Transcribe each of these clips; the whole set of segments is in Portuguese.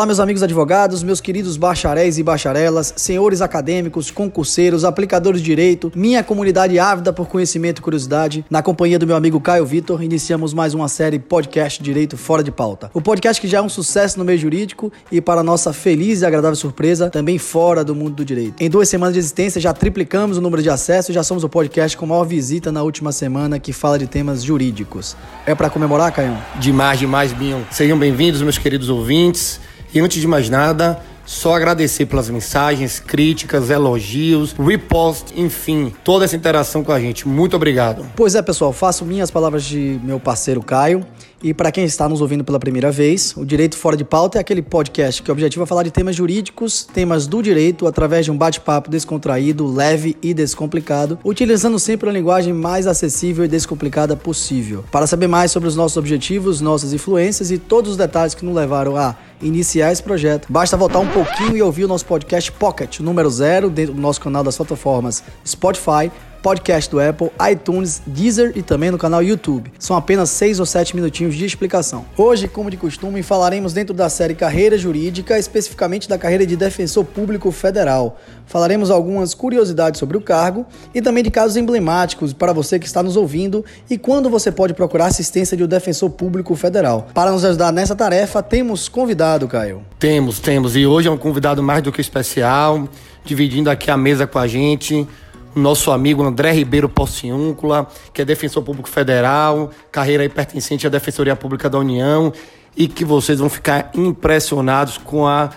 Olá, meus amigos advogados, meus queridos bacharéis e bacharelas, senhores acadêmicos, concurseiros, aplicadores de direito, minha comunidade ávida por conhecimento e curiosidade. Na companhia do meu amigo Caio Vitor, iniciamos mais uma série podcast Direito Fora de Pauta. O podcast que já é um sucesso no meio jurídico e, para nossa feliz e agradável surpresa, também fora do mundo do direito. Em duas semanas de existência, já triplicamos o número de acessos e já somos o podcast com maior visita na última semana que fala de temas jurídicos. É para comemorar, Caio? Demais, demais, Binho. Sejam bem-vindos, meus queridos ouvintes. E antes de mais nada, só agradecer pelas mensagens, críticas, elogios, repost, enfim, toda essa interação com a gente. Muito obrigado. Pois é, pessoal, faço minhas palavras de meu parceiro Caio. E para quem está nos ouvindo pela primeira vez, o Direito Fora de Pauta é aquele podcast que o objetivo é falar de temas jurídicos, temas do direito, através de um bate-papo descontraído, leve e descomplicado, utilizando sempre a linguagem mais acessível e descomplicada possível. Para saber mais sobre os nossos objetivos, nossas influências e todos os detalhes que nos levaram a iniciar esse projeto, basta voltar um pouquinho e ouvir o nosso podcast Pocket, número zero, dentro do nosso canal das plataformas Spotify, podcast do Apple, iTunes, Deezer e também no canal YouTube. São apenas 6 ou 7 minutinhos de explicação. Hoje, como de costume, falaremos dentro da série Carreira Jurídica, especificamente da carreira de Defensor Público Federal. Falaremos algumas curiosidades sobre o cargo e também de casos emblemáticos para você que está nos ouvindo e quando você pode procurar assistência de um Defensor Público Federal. Para nos ajudar nessa tarefa, temos convidado, Caio. Temos, temos. E hoje é um convidado mais do que especial, dividindo aqui a mesa com a gente nosso amigo André Ribeiro Pociúncula, que é defensor público federal, carreira aí pertencente à Defensoria Pública da União, e que vocês vão ficar impressionados com a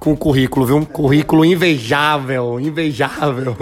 com o currículo, viu? Um currículo invejável, invejável.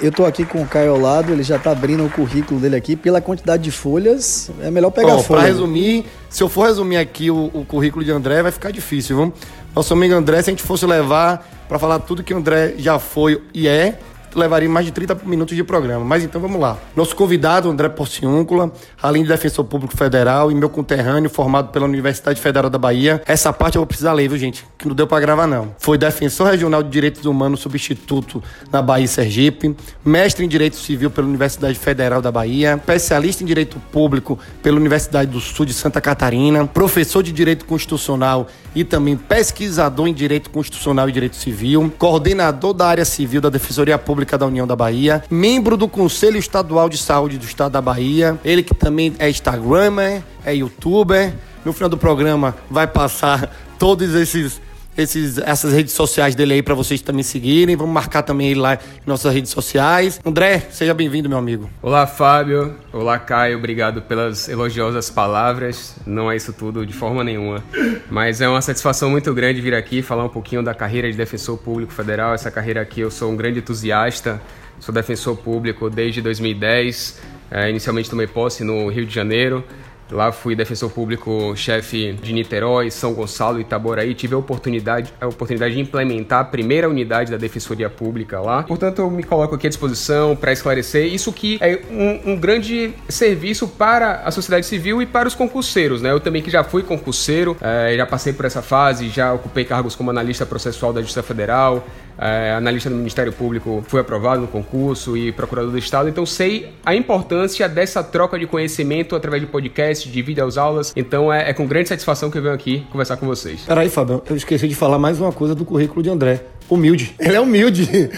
Eu tô aqui com o Caio ao lado, ele já tá abrindo o currículo dele aqui. Pela quantidade de folhas, é melhor pegar Bom, folha. Pra resumir, se eu for resumir aqui o, o, currículo de André, vai ficar difícil, viu? Nosso amigo André, se a gente fosse levar para falar tudo que o André já foi e é, levaria mais de 30 minutos de programa. Mas então vamos lá. Nosso convidado, André Porciúncula, além de defensor público federal e meu conterrâneo, formado pela Universidade Federal da Bahia. Essa parte eu vou precisar ler, viu, gente? Que não deu para gravar, não. Foi defensor regional de direitos humanos substituto na Bahia e Sergipe, mestre em direito civil pela Universidade Federal da Bahia, especialista em direito público pela Universidade do Sul de Santa Catarina, professor de direito constitucional e também pesquisador em direito constitucional e direito civil, coordenador da área civil da Defensoria Pública Pública da União da Bahia, membro do Conselho Estadual de Saúde do Estado da Bahia, ele que também é Instagramer, é youtuber. No final do programa vai passar todos esses esses, essas redes sociais dele aí para vocês também seguirem. Vamos marcar também ele lá em nossas redes sociais. André, seja bem-vindo, meu amigo. Olá, Fábio. Olá, Caio. Obrigado pelas elogiosas palavras. Não é isso tudo de forma nenhuma. Mas é uma satisfação muito grande vir aqui falar um pouquinho da carreira de defensor público federal. Essa carreira aqui eu sou um grande entusiasta. Sou defensor público desde 2010. É, inicialmente tomei posse no Rio de Janeiro. Lá fui defensor público chefe de Niterói, São Gonçalo e Itaboraí. Tive a oportunidade, a oportunidade de implementar a primeira unidade da Defensoria Pública lá. Portanto, eu me coloco aqui à disposição para esclarecer isso que é um, um, grande serviço para a sociedade civil e para os concurseiros. Né? Eu também que já fui concurseiro, é, já passei por essa fase, já ocupei cargos como analista processual da Justiça Federal, é, analista do Ministério Público, fui aprovado no concurso e procurador do Estado, então sei a importância dessa troca de conhecimento através de podcast, de vídeos aulas. Então é, é, com grande satisfação que eu venho aqui conversar com vocês. Peraí, Fábio, eu esqueci de falar mais uma coisa do currículo de André. Humilde. Ele é humilde.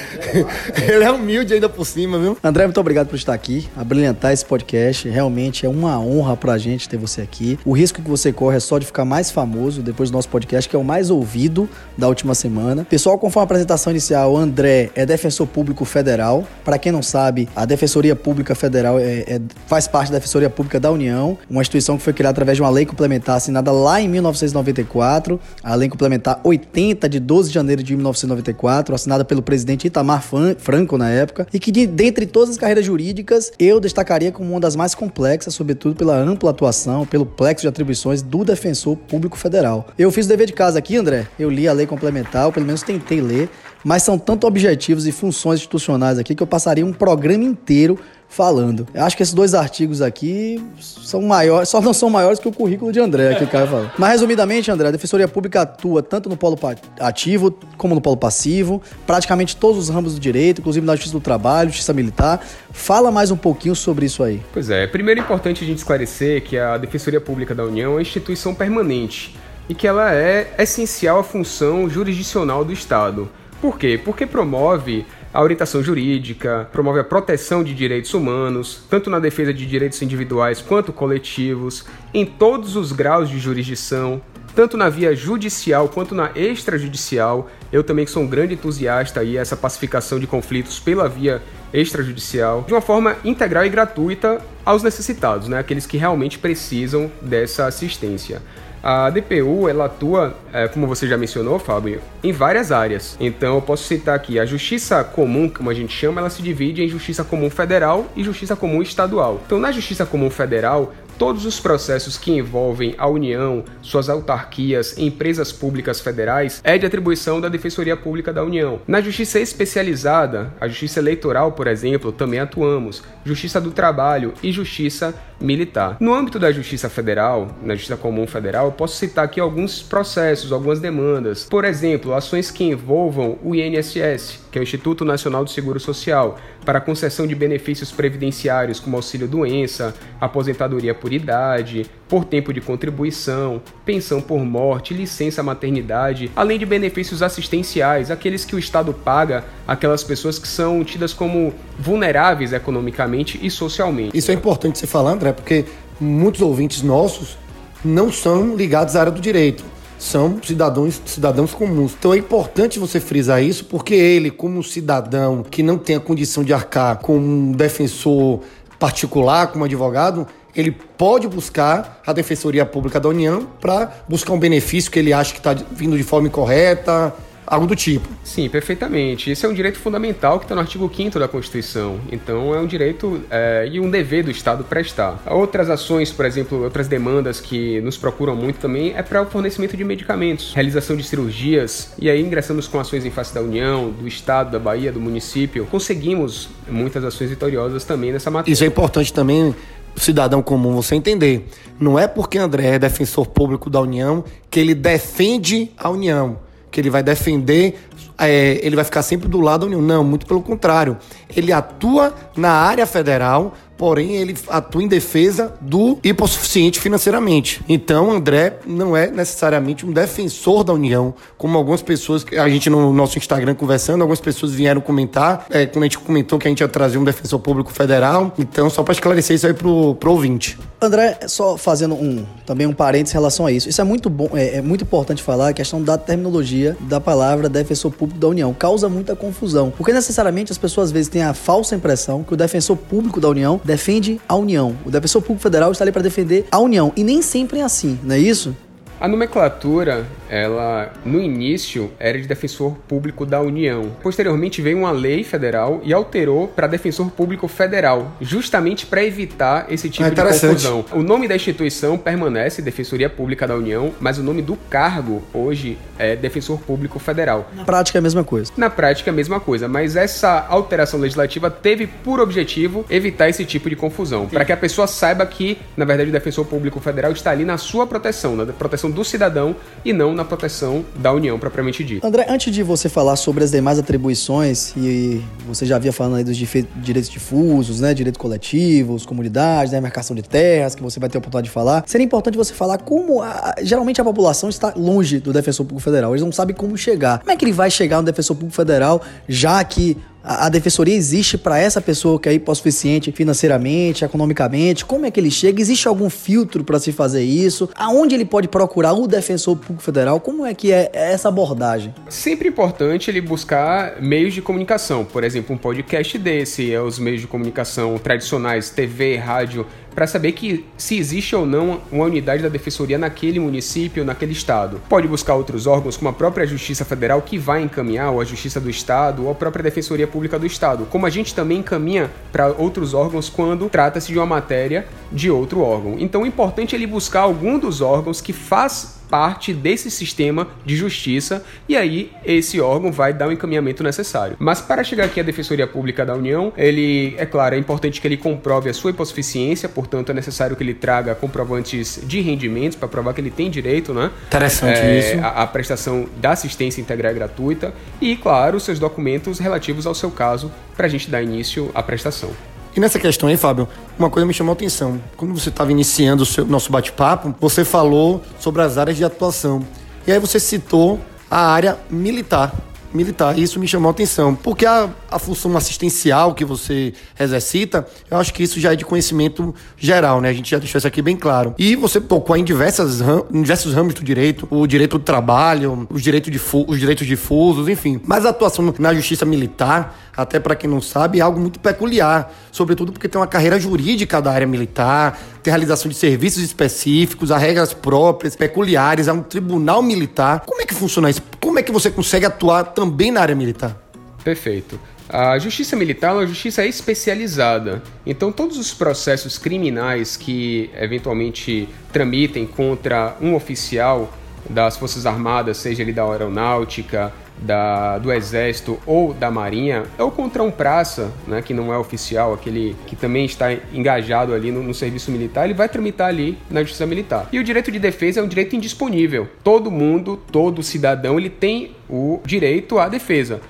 Ele é humilde ainda por cima, viu? André, muito obrigado por estar aqui, a brilhantar esse podcast. Realmente é uma honra pra gente ter você aqui. O risco que você corre é só de ficar mais famoso depois do nosso podcast, que é o mais ouvido da última semana. Pessoal, conforme a apresentação inicial, André é defensor público federal. Para quem não sabe, a Defensoria Pública Federal é, é, faz parte da Defensoria Pública da União, uma instituição que foi criada através de uma lei complementar assinada lá em 1994, a lei complementar 80 de 12 de janeiro de 1994 1994, assinada pelo presidente Itamar Franco na época, e que de, dentre todas as carreiras jurídicas, eu destacaria como uma das mais complexas, sobretudo pela ampla atuação, pelo plexo de atribuições do defensor público federal. Eu fiz o dever de casa aqui, André, eu li a lei complementar, ou pelo menos tentei ler, mas são tanto objetivos e funções institucionais aqui que eu passaria um programa inteiro falando. Eu acho que esses dois artigos aqui são maiores, só não são maiores que o currículo de André, que o cara falou. Mas resumidamente, André, a Defensoria Pública atua tanto no polo ativo como no polo passivo, praticamente todos os ramos do direito, inclusive na Justiça do Trabalho, Justiça Militar. Fala mais um pouquinho sobre isso aí. Pois é, primeiro é importante a gente esclarecer que a Defensoria Pública da União é uma instituição permanente e que ela é essencial à função jurisdicional do Estado. Por quê? Porque promove a orientação jurídica, promove a proteção de direitos humanos, tanto na defesa de direitos individuais quanto coletivos, em todos os graus de jurisdição, tanto na via judicial quanto na extrajudicial. Eu também sou um grande entusiasta aí essa pacificação de conflitos pela via extrajudicial, de uma forma integral e gratuita aos necessitados, né, aqueles que realmente precisam dessa assistência. A DPU ela atua, é, como você já mencionou, Fábio, em várias áreas. Então eu posso citar aqui a justiça comum, como a gente chama, ela se divide em justiça comum federal e justiça comum estadual. Então na justiça comum federal Todos os processos que envolvem a União, suas autarquias, empresas públicas federais, é de atribuição da Defensoria Pública da União. Na justiça especializada, a justiça eleitoral, por exemplo, também atuamos, justiça do trabalho e justiça militar. No âmbito da Justiça Federal, na Justiça Comum Federal, eu posso citar aqui alguns processos, algumas demandas. Por exemplo, ações que envolvam o INSS, que é o Instituto Nacional do Seguro Social, para concessão de benefícios previdenciários como auxílio-doença, aposentadoria por idade, por tempo de contribuição, pensão por morte, licença maternidade, além de benefícios assistenciais, aqueles que o Estado paga aquelas pessoas que são tidas como vulneráveis economicamente e socialmente. Isso é importante você falar, André, porque muitos ouvintes nossos não são ligados à área do direito são cidadãos, cidadãos comuns. Então é importante você frisar isso, porque ele, como cidadão que não tem a condição de arcar com um defensor particular, como advogado, ele pode buscar a Defensoria Pública da União para buscar um benefício que ele acha que está vindo de forma incorreta, algo do tipo. Sim, perfeitamente. Esse é um direito fundamental que está no artigo 5 da Constituição. Então, é um direito é, e um dever do Estado prestar. Outras ações, por exemplo, outras demandas que nos procuram muito também é para o fornecimento de medicamentos, realização de cirurgias, e aí ingressamos com ações em face da União, do Estado, da Bahia, do município. Conseguimos muitas ações vitoriosas também nessa matéria. Isso é importante também cidadão comum você entender. Não é porque André é defensor público da União que ele defende a União que ele vai defender, é, ele vai ficar sempre do lado da União. Não, muito pelo contrário. Ele atua na área federal porém ele atua em defesa do hipossuficiente financeiramente. Então, André não é necessariamente um defensor da União, como algumas pessoas, a gente no nosso Instagram conversando, algumas pessoas vieram comentar, é, quando a gente comentou que a gente ia trazer um defensor público federal. Então, só para esclarecer isso aí pro, pro ouvinte. André, só fazendo um também um parênteses em relação a isso. Isso é muito bom, é, é muito importante falar a questão da terminologia da palavra defensor público da União. Causa muita confusão, porque necessariamente as pessoas às vezes têm a falsa impressão que o defensor público da União defende a União. O defensor público federal está ali para defender a União. E nem sempre é assim, não é isso? A nomenclatura, ela no início era de defensor público da União. Posteriormente veio uma lei federal e alterou para defensor público federal, justamente para evitar esse tipo ah, de confusão. O nome da instituição permanece Defensoria Pública da União, mas o nome do cargo hoje é defensor público federal. Na prática é a mesma coisa. Na prática é a mesma coisa, mas essa alteração legislativa teve por objetivo evitar esse tipo de confusão, para que a pessoa saiba que, na verdade, o defensor público federal está ali na sua proteção, na proteção proteção do cidadão e não na proteção da União propriamente dita. André, antes de você falar sobre as demais atribuições, e você já havia falando aí dos direitos difusos, né, direitos coletivos, comunidades, né, marcação de terras, que você vai ter a oportunidade de falar, seria importante você falar como a, geralmente a população está longe do defensor público federal, eles não sabem como chegar. Como é que ele vai chegar no defensor público federal, já que a, defensoria existe para essa pessoa que é hipossuficiente financeiramente, economicamente? Como é que ele chega? Existe algum filtro para se fazer isso? Aonde ele pode procurar o defensor público federal? Como é que é essa abordagem? Sempre importante ele buscar meios de comunicação. Por exemplo, um podcast desse, é os meios de comunicação tradicionais, TV, rádio, para saber que se existe ou não uma unidade da defensoria naquele município, naquele estado. Pode buscar outros órgãos, como a própria Justiça Federal, que vai encaminhar, ou a Justiça do Estado, ou a própria Defensoria Pública do Estado. Como a gente também encaminha para outros órgãos quando trata-se de uma matéria de outro órgão. Então, o importante é ele buscar algum dos órgãos que faz parte desse sistema de justiça e aí esse órgão vai dar o encaminhamento necessário. Mas para chegar aqui à Defensoria Pública da União, ele, é claro, é importante que ele comprove a sua hipossuficiência, portanto é necessário que ele traga comprovantes de rendimentos para provar que ele tem direito, né? Interessante é, isso. A, a, prestação da assistência integral gratuita e, claro, seus documentos relativos ao seu caso para a gente dar início à prestação. E nessa questão aí, Fábio, uma coisa me chamou a atenção. Quando você estava iniciando o seu, nosso bate-papo, você falou sobre as áreas de atuação. E aí você citou a área militar militar. Isso me chamou a atenção, porque a, a função assistencial que você exercita, eu acho que isso já é de conhecimento geral, né? A gente já deixou isso aqui bem claro. E você tocou em, diversas, em diversos ramos do direito, o direito do trabalho, os direitos, os direitos difusos, enfim. Mas a atuação na justiça militar, até para quem não sabe, é algo muito peculiar, sobretudo porque tem uma carreira jurídica da área militar, tem realização de serviços específicos, há regras próprias, peculiares, há um tribunal militar. Como é que funciona isso? Como é que você consegue atuar também na área militar? Perfeito. A justiça militar é uma justiça especializada. Então, todos os processos criminais que eventualmente tramitem contra um oficial das Forças Armadas, seja ele da aeronáutica, da, do Exército ou da Marinha, ou contra um praça, né, que não é oficial, aquele que também está engajado ali no, no, serviço militar, ele vai tramitar ali na Justiça Militar. E o direito de defesa é um direito indisponível. Todo mundo, todo cidadão, ele tem o direito à defesa.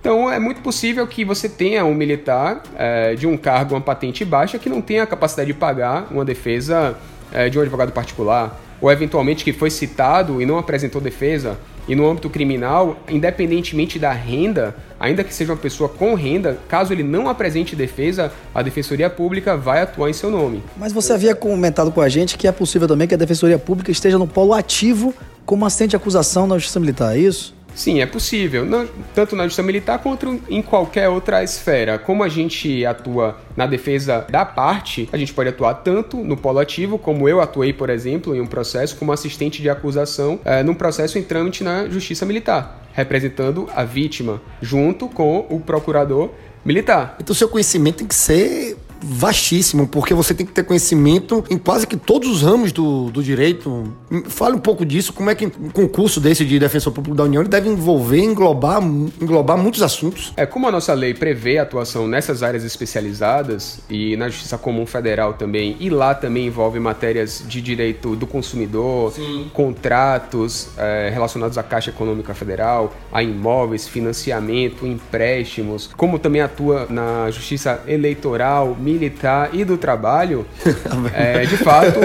Então é muito possível que você tenha um militar é, de um cargo, uma patente baixa, que não tenha a capacidade de pagar uma defesa é, de um advogado particular, ou eventualmente que foi citado e não apresentou defesa. E no âmbito criminal, independentemente da renda, ainda que seja uma pessoa com renda, caso ele não apresente defesa, a Defensoria Pública vai atuar em seu nome. Mas você havia comentado com a gente que é possível também que a Defensoria Pública esteja no polo ativo como assistente de acusação na Justiça Militar, é isso? Sim, é possível, não, tanto na justiça militar quanto em qualquer outra esfera. Como a gente atua na defesa da parte, a gente pode atuar tanto no polo ativo, como eu atuei, por exemplo, em um processo como assistente de acusação é, num processo em trâmite na justiça militar, representando a vítima, junto com o procurador militar. Então, seu conhecimento tem que ser vastíssimo, porque você tem que ter conhecimento em quase que todos os ramos do, do direito. Fale um pouco disso, como é que um concurso desse de defensor público da União ele deve envolver, englobar, englobar muitos assuntos. É como a nossa lei prevê a atuação nessas áreas especializadas e na Justiça Comum Federal também, e lá também envolve matérias de direito do consumidor, Sim. contratos é, relacionados à Caixa Econômica Federal, a imóveis, financiamento, empréstimos, como também atua na Justiça Eleitoral, militar e do trabalho, é, de fato,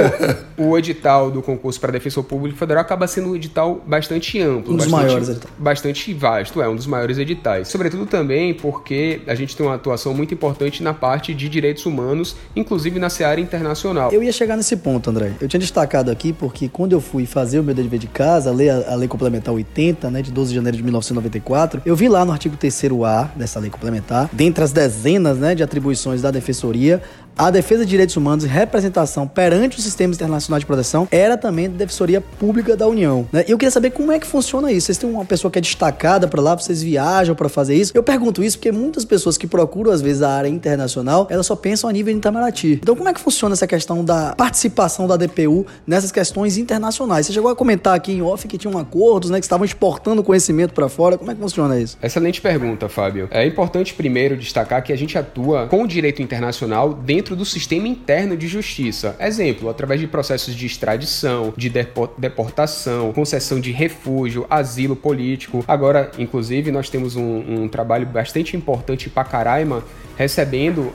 o edital do concurso para defensor público federal acaba sendo um edital bastante amplo. Um dos bastante, maiores editais. Bastante vasto, é um dos maiores editais. Sobretudo também porque a gente tem uma atuação muito importante na parte de direitos humanos, inclusive na seara internacional. Eu ia chegar nesse ponto, André. Eu tinha destacado aqui porque quando eu fui fazer o meu dever de casa, a lei, a lei complementar 80, né, de 12 de janeiro de 1994, eu vi lá no artigo 3A dessa lei complementar, dentre as dezenas né, de atribuições da defensoria Defensoria, a defesa de direitos humanos e representação perante o sistema internacional de proteção era também da Defensoria Pública da União. Né? E eu queria saber como é que funciona isso. Vocês têm uma pessoa que é destacada para lá, vocês viajam para fazer isso? Eu pergunto isso porque muitas pessoas que procuram, às vezes, a área internacional, elas só pensam a nível Itamaraty. Então, como é que funciona essa questão da participação da DPU nessas questões internacionais? Você chegou a comentar aqui em off que tinham acordos, né, que estavam exportando conhecimento para fora. Como é que funciona isso? Excelente pergunta, Fábio. É importante primeiro destacar que a gente atua com o direito internacional dentro dentro do sistema interno de justiça. Exemplo, através de processos de extradição, de deportação, concessão de refúgio, asilo político. Agora, inclusive, nós temos um, um trabalho bastante importante em Pacaraima, recebendo uh,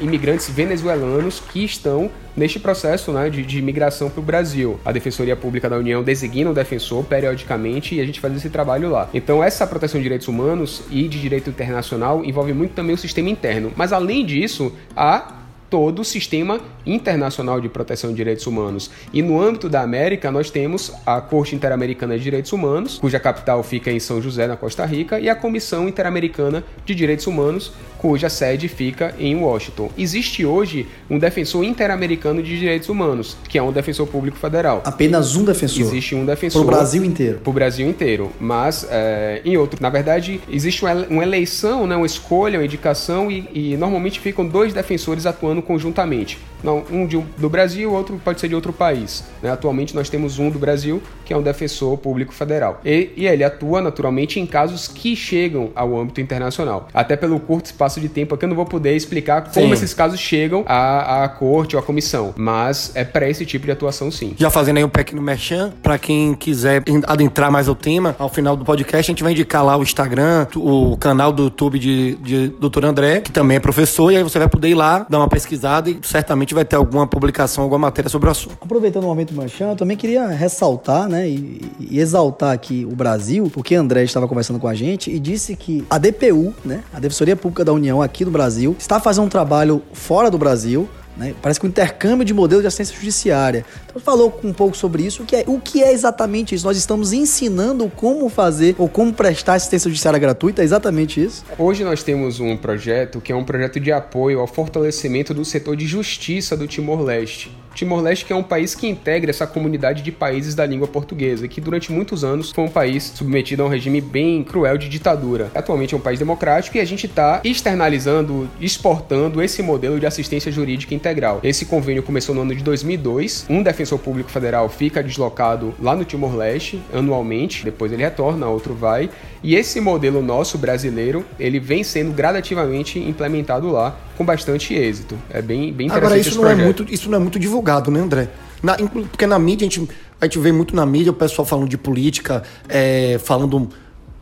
imigrantes venezuelanos que estão neste processo né, de, de migração para o Brasil. A Defensoria Pública da União designa um defensor periodicamente e a gente faz esse trabalho lá. Então, essa proteção de direitos humanos e de direito internacional envolve muito também o sistema interno. Mas, além disso, há todo o sistema internacional de proteção de direitos humanos. E no âmbito da América, nós temos a Corte Interamericana de Direitos Humanos, cuja capital fica em São José, na Costa Rica, e a Comissão Interamericana de Direitos Humanos, cuja sede fica em Washington. Existe hoje um defensor interamericano de direitos humanos, que é um defensor público federal. Apenas um defensor? Existe um defensor. Para o Brasil inteiro? Para o Brasil inteiro. Mas, é, em outro, na verdade, existe uma eleição, né, uma escolha, uma indicação, e, e normalmente ficam dois defensores atuando conjuntamente. Não, um de, do Brasil, outro pode ser de outro país. Né? Atualmente nós temos um do Brasil, que é um defensor público federal. E, e, ele atua naturalmente em casos que chegam ao âmbito internacional. Até pelo curto espaço de tempo aqui eu não vou poder explicar como sim. esses casos chegam à, à corte ou à comissão. Mas é para esse tipo de atuação sim. Já fazendo aí um pequeno merchan, para quem quiser adentrar mais o tema, ao final do podcast a gente vai indicar lá o Instagram, o canal do YouTube de, de Dr. André, que também é professor, e aí você vai poder ir lá, dar uma pesquisada e certamente vai ter alguma publicação, alguma matéria sobre o assunto. Aproveitando o momento Manchan, eu também queria ressaltar, né, e, e, exaltar aqui o Brasil, porque André estava conversando com a gente e disse que a DPU, né, a Defensoria Pública da União aqui do Brasil, está fazendo um trabalho fora do Brasil, né? Parece que o intercâmbio de modelo de assistência judiciária. Então, falou um pouco sobre isso. O que, é, o que é exatamente isso? Nós estamos ensinando como fazer ou como prestar assistência judiciária gratuita, é exatamente isso? Hoje nós temos um projeto que é um projeto de apoio ao fortalecimento do setor de justiça do Timor-Leste. Timor-Leste é um país que integra essa comunidade de países da língua portuguesa que durante muitos anos foi um país submetido a um regime bem cruel de ditadura. Atualmente é um país democrático e a gente está externalizando, exportando esse modelo de assistência jurídica integral. Esse convênio começou no ano de 2002. Um defensor público federal fica deslocado lá no Timor-Leste anualmente, depois ele retorna, outro vai. E esse modelo nosso brasileiro, ele vem sendo gradativamente implementado lá com bastante êxito. É bem, bem interessante Agora, isso não, é muito, isso não é muito divulgado, né, André? Na, porque na mídia, a gente, a gente vê muito na mídia o pessoal falando de política, é, falando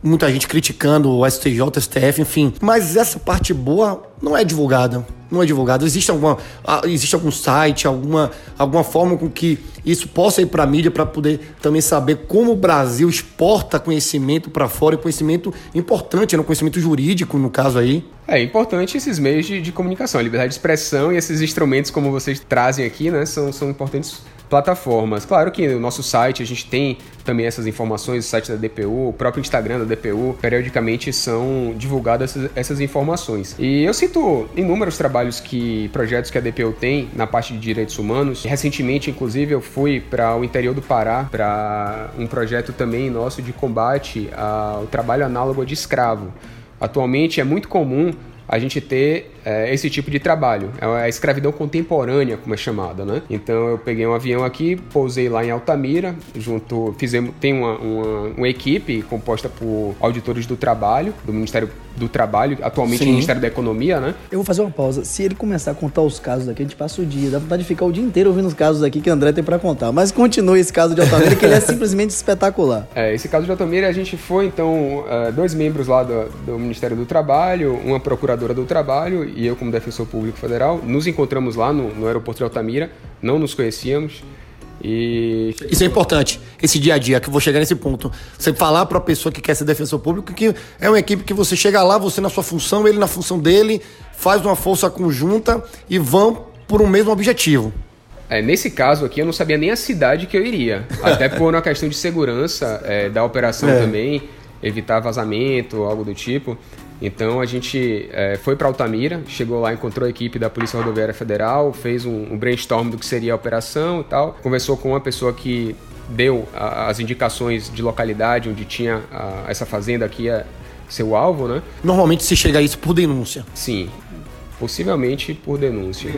muita gente criticando o STJ, o STF, enfim. Mas essa parte boa não é divulgada. Não é divulgada. Existe alguma, existe algum site, alguma, alguma forma com que isso possa ir para a mídia para poder também saber como o Brasil exporta conhecimento para fora e conhecimento importante, no né? conhecimento jurídico, no caso aí. É importante esses meios de, de comunicação, a liberdade de expressão e esses instrumentos como vocês trazem aqui, né, são, são importantes plataformas. Claro que no nosso site a gente tem também essas informações, o site da DPU, o próprio Instagram da DPU, periodicamente são divulgadas essas, essas informações. E eu cito inúmeros trabalhos que projetos que a DPU tem na parte de direitos humanos. Recentemente, inclusive, eu fui para o interior do Pará para um projeto também nosso de combate ao trabalho análogo de escravo. Atualmente é muito comum a gente ter é, esse tipo de trabalho. É a escravidão contemporânea, como é chamada, né? Então eu peguei um avião aqui, pousei lá em Altamira, junto, fizemos, tem uma, uma, uma equipe composta por auditores do trabalho, do Ministério do Trabalho, atualmente Sim. Ministério da Economia, né? Eu vou fazer uma pausa. Se ele começar a contar os casos aqui, a gente passa o dia. Dá vontade de ficar o dia inteiro ouvindo os casos aqui que o André tem para contar. Mas continue esse caso de Altamira, que ele é simplesmente espetacular. É, esse caso de Altamira, a gente foi, então, é, dois membros lá do, do Ministério do Trabalho, uma procuradora do Trabalho e eu como defensor público federal. Nos encontramos lá no, no aeroporto de Altamira, não nos conhecíamos. E... Isso é importante, esse dia a dia, que eu vou chegar nesse ponto. Você falar para a pessoa que quer ser defensor público que é uma equipe que você chega lá, você na sua função, ele na função dele, faz uma força conjunta e vão por um mesmo objetivo. É, nesse caso aqui, eu não sabia nem a cidade que eu iria. Até por uma questão de segurança é, da operação é. também, evitar vazamento, algo do tipo. Então a gente é, foi para Altamira, chegou lá, encontrou a equipe da Polícia Rodoviária Federal, fez um, um brainstorm do que seria a operação e tal, conversou com uma pessoa que deu a, as indicações de localidade onde tinha a, essa fazenda aqui ser o alvo, né? Normalmente se chega a isso por denúncia. Sim, possivelmente por denúncia.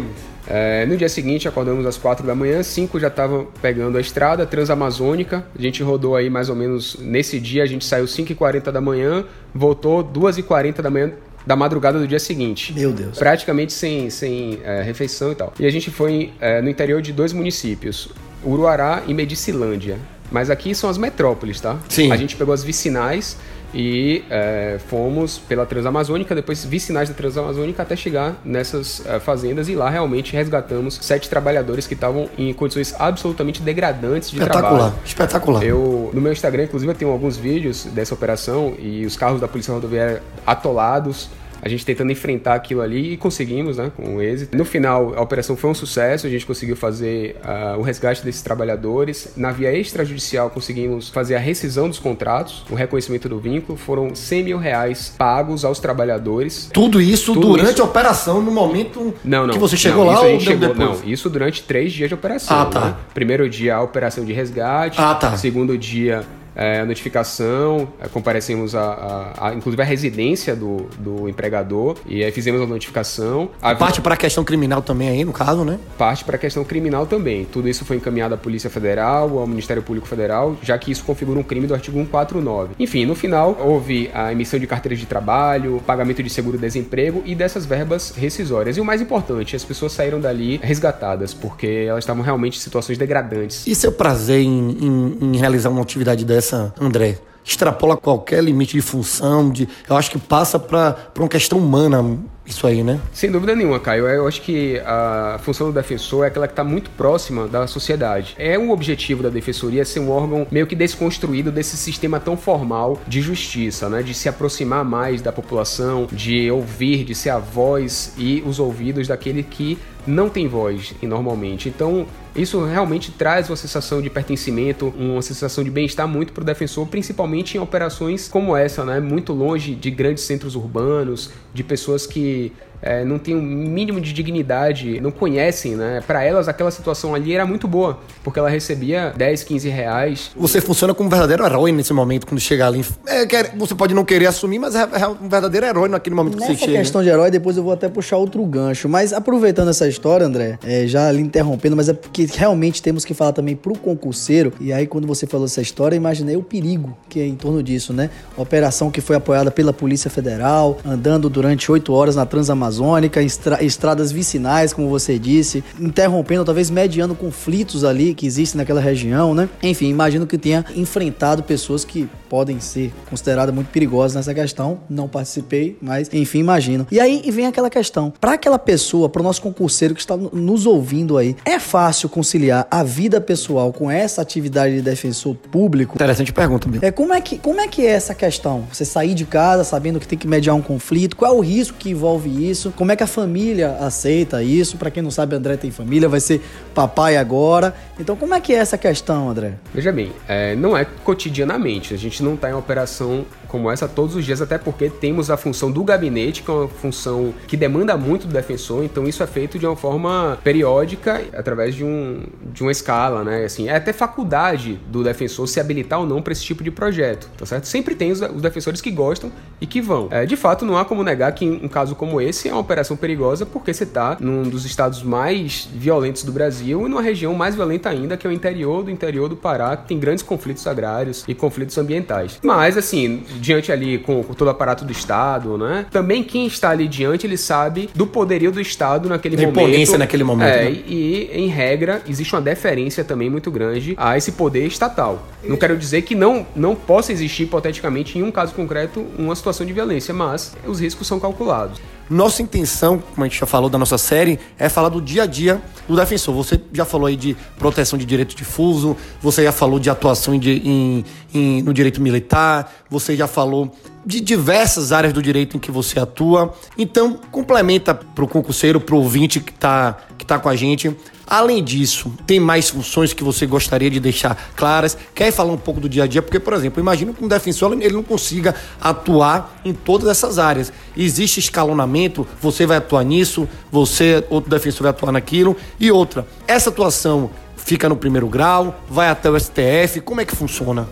É, no dia seguinte, acordamos às 4 da manhã, 5 já estavam pegando a estrada transamazônica. A gente rodou aí mais ou menos nesse dia, a gente saiu 5h40 da manhã, voltou 2h40 da manhã da madrugada do dia seguinte. Meu Deus. Praticamente sem, sem é, refeição e tal. E a gente foi é, no interior de dois municípios, Uruará e Medicilândia. Mas aqui são as metrópoles, tá? Sim. A gente pegou as vicinais e é, fomos pela Transamazônica, depois vicinais da Transamazônica até chegar nessas é, fazendas. E lá realmente resgatamos sete trabalhadores que estavam em condições absolutamente degradantes de espetacular, trabalho. Espetacular, Eu no meu Instagram inclusive eu tenho alguns vídeos dessa operação e os carros da Polícia Rodoviária atolados a gente tentando enfrentar aquilo ali e conseguimos, né, com êxito. No final, a operação foi um sucesso, a gente conseguiu fazer uh, o resgate desses trabalhadores. Na via extrajudicial, conseguimos fazer a rescisão dos contratos, o reconhecimento do vínculo. Foram 100 mil reais pagos aos trabalhadores. Tudo isso Tudo durante isso... a operação, no momento não, não, que você chegou não, lá ou chegou, Não, isso durante três dias de operação. Ah, tá. Né? Primeiro dia, a operação de resgate. Ah, tá. Segundo dia, é, a notificação, é, comparecemos a, a, a, inclusive a residência do, do empregador e aí fizemos a notificação. A parte para a questão criminal também aí, no caso, né? Parte para a questão criminal também. Tudo isso foi encaminhado à Polícia Federal, ao Ministério Público Federal, já que isso configura um crime do artigo 149. Enfim, no final houve a emissão de carteiras de trabalho, pagamento de seguro-desemprego e dessas verbas rescisórias. E o mais importante, as pessoas saíram dali resgatadas, porque elas estavam realmente em situações degradantes. E seu prazer em, em, em realizar uma atividade dessa, André? extrapola qualquer limite de função, de, eu acho que passa para uma questão humana isso aí, né? Sem dúvida nenhuma, Caio. Eu acho que a função do defensor é aquela que está muito próxima da sociedade. É um objetivo da defensoria ser um órgão meio que desconstruído desse sistema tão formal de justiça, né? De se aproximar mais da população, de ouvir, de ser a voz e os ouvidos daquele que não tem voz normalmente. Então, isso realmente traz uma sensação de pertencimento, uma sensação de bem-estar muito para o defensor, principalmente em operações como essa, né? Muito longe de grandes centros urbanos, de pessoas que é, não têm um mínimo de dignidade, não conhecem, né? Para elas, aquela situação ali era muito boa, porque ela recebia 10, 15 reais. Você funciona como um verdadeiro herói nesse momento, quando chegar ali. É, você pode não querer assumir, mas é, é um verdadeiro herói naquele momento Nessa que você chega. questão de herói, depois eu vou até puxar outro gancho. Mas aproveitando essa história, André, é, já lhe interrompendo, mas é porque realmente temos que falar também pro concurseiro. E aí, quando você falou essa história, imaginei o perigo que é em torno disso, né? Operação que foi apoiada pela Polícia Federal, andando durante oito horas na Transamazônica Amazônica, estra estradas vicinais, como você disse, interrompendo, talvez mediando conflitos ali que existem naquela região, né? Enfim, imagino que tenha enfrentado pessoas que podem ser consideradas muito perigosas nessa questão. Não participei, mas enfim, imagino. E aí vem aquela questão: para aquela pessoa, para o nosso concurseiro que está nos ouvindo aí, é fácil conciliar a vida pessoal com essa atividade de defensor público? Interessante pergunta, É como é que como é que é essa questão? Você sair de casa sabendo que tem que mediar um conflito? Qual é o risco que envolve isso? Como é que a família aceita isso? Para quem não sabe, André tem família, vai ser papai agora. Então, como é que é essa questão, André? Veja bem, é, não é cotidianamente. A gente não está em operação como essa todos os dias, até porque temos a função do gabinete, que é uma função que demanda muito do defensor, então isso é feito de uma forma periódica, através de, um, de uma escala, né? Assim, é até faculdade do defensor se habilitar ou não para esse tipo de projeto, tá certo? Sempre tem os, os defensores que gostam e que vão. É, de fato, não há como negar que um caso como esse é uma operação perigosa, porque você está num dos estados mais violentos do Brasil e numa região mais violenta ainda, que é o interior do interior do Pará, que tem grandes conflitos agrários e conflitos ambientais. Mas, assim, diante ali com, com, todo o aparato do Estado, né? Também quem está ali diante, ele sabe do poderio do Estado naquele da momento. imponência naquele momento. É, né? e, em regra, existe uma deferência também muito grande a esse poder estatal. Não quero dizer que não, não possa existir, hipoteticamente, em um caso concreto, uma situação de violência, mas os riscos são calculados. Nossa intenção, como a gente já falou da nossa série, é falar do dia a dia do defensor. Você já falou aí de proteção de direito difuso, você já falou de atuação em, em, em, no direito militar, você já falou de diversas áreas do direito em que você atua. Então, complementa para o concurseiro, para o ouvinte que está que tá com a gente, Além disso, tem mais funções que você gostaria de deixar claras? Quer falar um pouco do dia a dia? Porque, por exemplo, imagino que um defensor ele não consiga atuar em todas essas áreas. Existe escalonamento, você vai atuar nisso, você, outro defensor vai atuar naquilo. E outra, essa atuação fica no primeiro grau, vai até o STF, como é que funciona?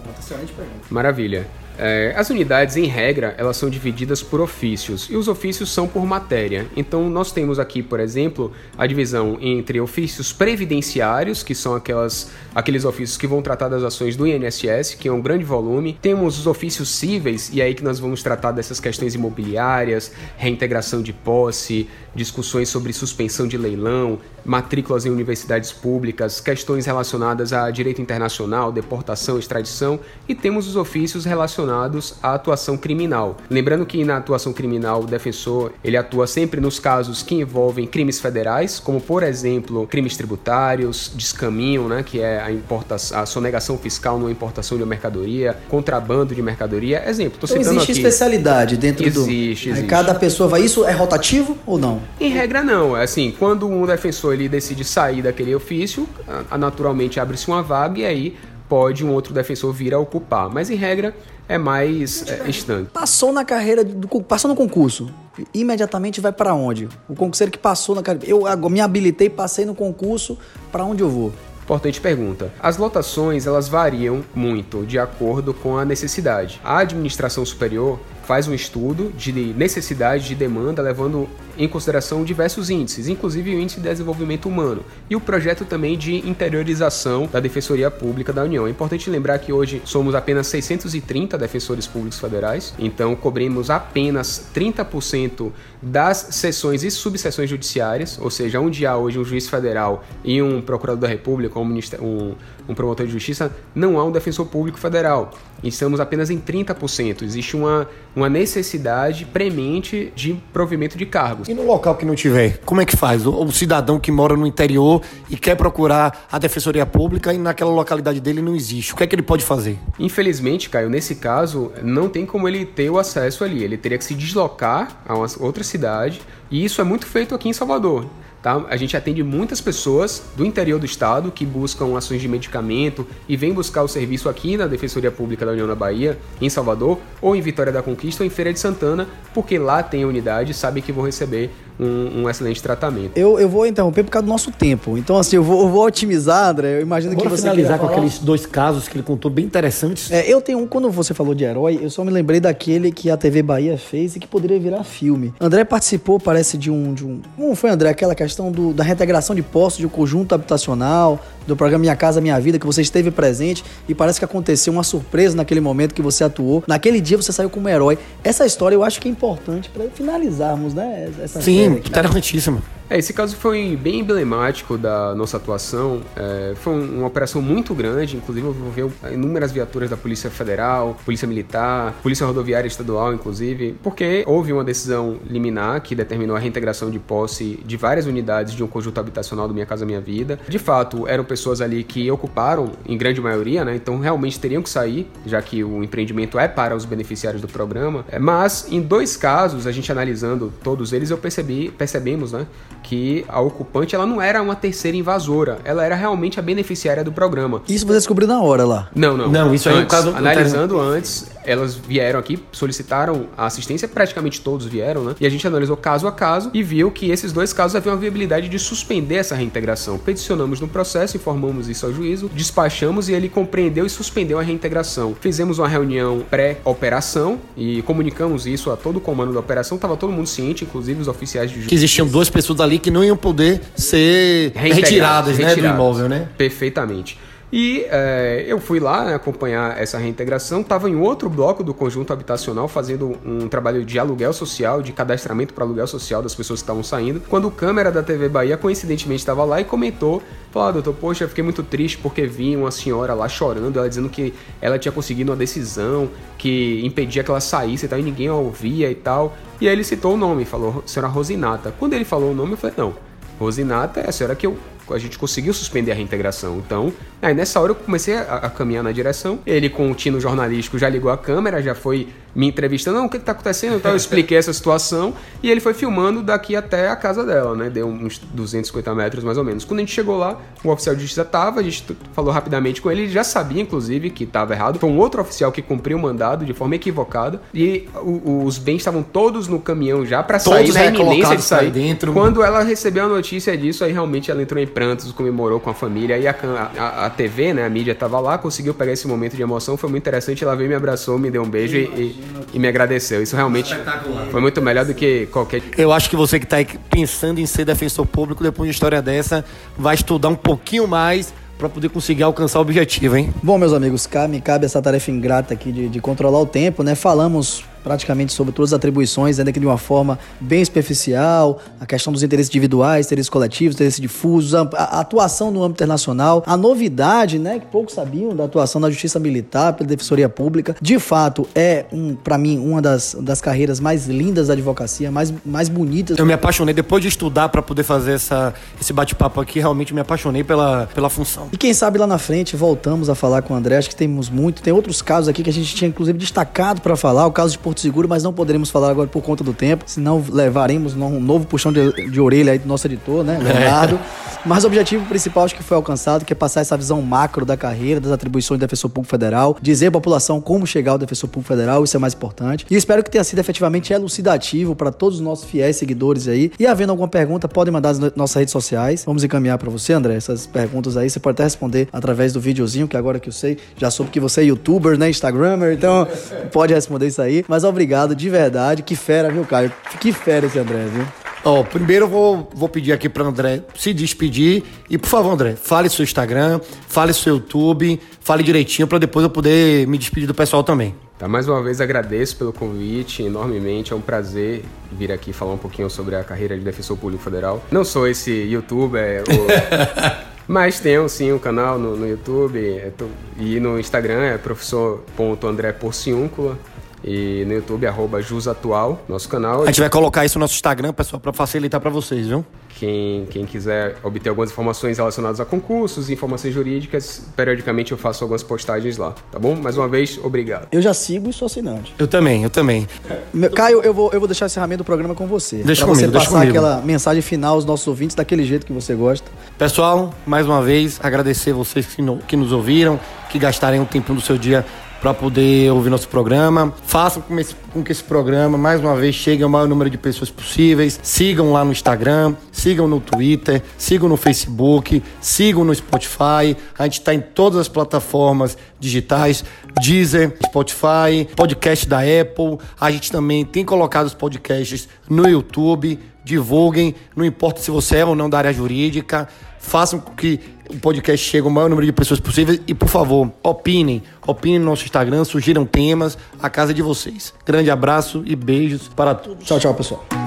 Maravilha. É, as unidades, em regra, elas são divididas por ofícios e os ofícios são por matéria. Então, nós temos aqui, por exemplo, a divisão entre ofícios previdenciários, que são aquelas, aqueles ofícios que vão tratar das ações do INSS, que é um grande volume. Temos os ofícios cíveis, e aí que nós vamos tratar dessas questões imobiliárias, reintegração de posse, discussões sobre suspensão de leilão, matrículas em universidades públicas, questões relacionadas a direito internacional, deportação, extradição, e temos os ofícios relacionados à atuação criminal. Lembrando que na atuação criminal o defensor ele atua sempre nos casos que envolvem crimes federais, como por exemplo crimes tributários, descaminho, né, que é a, importação, a sonegação fiscal numa importação de uma mercadoria, contrabando de mercadoria. Exemplo, então citando existe aqui. especialidade dentro existe, do. Existe, existe. Cada pessoa vai. Isso é rotativo ou não? Em regra, não. É assim, quando um defensor ele decide sair daquele ofício, naturalmente abre-se uma vaga e aí pode um outro defensor vir a ocupar. Mas em regra é mais é, estanque. Passou na carreira, do, passou no concurso, imediatamente vai para onde? O concurseiro que passou na carreira, eu me habilitei, passei no concurso, para onde eu vou? Importante pergunta. As lotações, elas variam muito de acordo com a necessidade. A administração superior faz um estudo de necessidade de demanda, levando em consideração diversos índices, inclusive o índice de desenvolvimento humano e o projeto também de interiorização da Defensoria Pública da União. É importante lembrar que hoje somos apenas 630 defensores públicos federais, então cobrimos apenas 30% das sessões e subseções judiciárias, ou seja, onde há hoje um juiz federal e um procurador da República, um, um, um promotor de justiça, não há um defensor público federal. Estamos apenas em 30%. Existe uma, uma necessidade premente de provimento de cargos. E no local que não tiver, como é que faz? O, o, cidadão que mora no interior e quer procurar a Defensoria Pública e naquela localidade dele não existe. O que é que ele pode fazer? Infelizmente, Caio, nesse caso, não tem como ele ter o acesso ali. Ele teria que se deslocar a uma outra cidade e isso é muito feito aqui em Salvador. Tá? A gente atende muitas pessoas do interior do estado que buscam ações de medicamento e vêm buscar o serviço aqui na Defensoria Pública da União da Bahia, em Salvador, ou em Vitória da Conquista ou em Feira de Santana, porque lá tem a unidade e sabem que vão receber um, um, excelente tratamento. Eu, eu vou interromper por causa do nosso tempo. Então, assim, eu vou, eu vou otimizar, André. Eu imagino Bora que você. finalizar com aqueles dois casos que ele contou bem interessantes. É, eu tenho um, quando você falou de herói, eu só me lembrei daquele que a TV Bahia fez e que poderia virar filme. André participou, parece, de um. De um como foi, André? Aquela questão do, da reintegração de postos de um conjunto habitacional, do programa Minha Casa Minha Vida, que você esteve presente e parece que aconteceu uma surpresa naquele momento que você atuou. Naquele dia você saiu como herói. Essa história eu acho que é importante para finalizarmos, né? Essa Sim, interessantíssima. É, esse caso foi bem emblemático da nossa atuação. É, foi uma operação muito grande, inclusive envolveu inúmeras viaturas da Polícia Federal, Polícia Militar, Polícia Rodoviária Estadual, inclusive, porque houve uma decisão liminar que determinou a reintegração de posse de várias unidades de um conjunto habitacional do Minha Casa Minha Vida. De fato, eram pessoas ali que ocuparam, em grande maioria, né? Então realmente teriam que sair, já que o empreendimento é para os beneficiários do programa. É, mas em dois casos, a gente analisando todos eles, eu percebi, percebemos, né? Que a ocupante ela não era uma terceira invasora, ela era realmente a beneficiária do programa. Isso você descobriu na hora lá? Não, não. Não, isso aí antes, é o caso analisando antes, elas vieram aqui, solicitaram a assistência, praticamente todos vieram, né? E a gente analisou caso a caso e viu que esses dois casos haviam a viabilidade de suspender essa reintegração. Peticionamos no processo, informamos isso ao juízo, despachamos e ele compreendeu e suspendeu a reintegração. Fizemos uma reunião pré-operação e comunicamos isso a todo o comando da operação, estava todo mundo ciente, inclusive os oficiais de justiça. Que existiam duas pessoas ali que não iam poder ser retiradas, né, do imóvel, né? Perfeitamente. E é, eu fui lá né, acompanhar essa reintegração, estava em outro bloco do conjunto habitacional fazendo um trabalho de aluguel social, de cadastramento para aluguel social das pessoas que estavam saindo, quando o câmera da TV Bahia coincidentemente estava lá e comentou, falou, ah, doutor, poxa, fiquei muito triste porque vi uma senhora lá chorando, ela dizendo que ela tinha conseguido uma decisão que impedia que ela saísse e tal, e ninguém a ouvia e tal. E aí ele citou o nome, falou, senhora Rosinata. Quando ele falou o nome, eu falei, não, Rosinata é a senhora que eu a gente conseguiu suspender a reintegração. Então, aí nessa hora eu comecei a, a caminhar na direção. Ele, com o tino jornalístico, já ligou a câmera, já foi me entrevistando, não, o que está acontecendo? Então eu expliquei essa situação e ele foi filmando daqui até a casa dela, né? Deu uns 250 metros mais ou menos. Quando a gente chegou lá, o oficial de justiça estava, a gente falou rapidamente com ele, ele já sabia, inclusive, que estava errado. Foi um outro oficial que cumpriu o mandado de forma equivocada e o, os bens estavam todos no caminhão já para sair, na iminência de sair. Dentro. Quando ela recebeu a notícia disso, aí realmente ela entrou em prantos, comemorou com a família e a, a, a TV, né, a mídia estava lá, conseguiu pegar esse momento de emoção, foi muito interessante, ela veio, me abraçou, me deu um beijo e, e me agradeceu. Isso realmente foi muito melhor do que qualquer. Eu acho que você que está pensando em ser defensor público depois de uma história dessa, vai estudar um pouquinho mais para poder conseguir alcançar o objetivo, hein? Bom, meus amigos, me cabe essa tarefa ingrata aqui de, de controlar o tempo, né? Falamos praticamente sobre todas as atribuições, ainda que de uma forma bem superficial, a questão dos interesses individuais, interesses coletivos, interesses difusos, a, a atuação no âmbito internacional, a novidade, né, que poucos sabiam da atuação da Justiça Militar pela Defensoria Pública, de fato é um, para mim, uma das, das carreiras mais lindas da advocacia, mais, mais bonitas. Eu me apaixonei depois de estudar para poder fazer essa, esse bate-papo aqui, realmente me apaixonei pela, pela função. E quem sabe lá na frente voltamos a falar com o André, acho que temos muito, tem outros casos aqui que a gente tinha inclusive destacado para falar, o caso de Porto Porto Seguro, mas não poderemos falar agora por conta do tempo, senão levaremos um novo puxão de, de orelha aí do nosso editor, né, Leonardo. É. Mas o objetivo principal acho que foi alcançado, que é passar essa visão macro da carreira, das atribuições do defensor público federal, dizer à população como chegar ao defensor público federal, isso é mais importante. E espero que tenha sido efetivamente elucidativo para todos os nossos fiéis seguidores aí. E havendo alguma pergunta, podem mandar nas nossas redes sociais. Vamos encaminhar para você, André, essas perguntas aí. Você pode até responder através do videozinho, que agora que eu sei, já soube que você é youtuber, né, instagrammer, então pode responder isso aí. Mas obrigado de verdade. Que fera, viu, Caio? Que fera esse André, viu? Ó, oh, primeiro eu vou, vou pedir aqui para André se despedir. E por favor, André, fale seu Instagram, fale seu YouTube, fale direitinho para depois eu poder me despedir do pessoal também. Tá, mais uma vez agradeço pelo convite enormemente, é um prazer vir aqui falar um pouquinho sobre a carreira de defensor público federal. Não sou esse youtuber, mas tenho sim um canal no, no YouTube é, tô, e no Instagram é professor.andré.porciúncula. E no YouTube, arroba Jusatual, nosso canal. A gente vai colocar isso no nosso Instagram, pessoal, para facilitar para vocês, viu? Quem, quem quiser obter algumas informações relacionadas a concursos, informações jurídicas, periodicamente eu faço algumas postagens lá, tá bom? Mais uma vez, obrigado. Eu já sigo e sou assinante. Eu também, eu também. Caio, eu vou, eu vou deixar o encerramento do programa com você. Deixa pra comigo, você passar comigo. aquela mensagem final aos nossos ouvintes daquele jeito que você gosta. Pessoal, mais uma vez, agradecer vocês que, no, que nos ouviram, que gastarem um tempinho do seu dia para poder ouvir nosso programa. Façam com, esse, com, que esse programa, mais uma vez, chegue ao maior número de pessoas possíveis. Sigam lá no Instagram, sigam no Twitter, sigam no Facebook, sigam no Spotify. A gente está em todas as plataformas digitais, Deezer, Spotify, podcast da Apple. A gente também tem colocado os podcasts no YouTube. Divulguem, não importa se você é ou não da área jurídica façam com que o podcast chegue ao maior número de pessoas possível e, por favor, opinem. Opinem no nosso Instagram, sugiram temas, a casa é de vocês. Grande abraço e beijos para todos. Tchau, tchau, pessoal.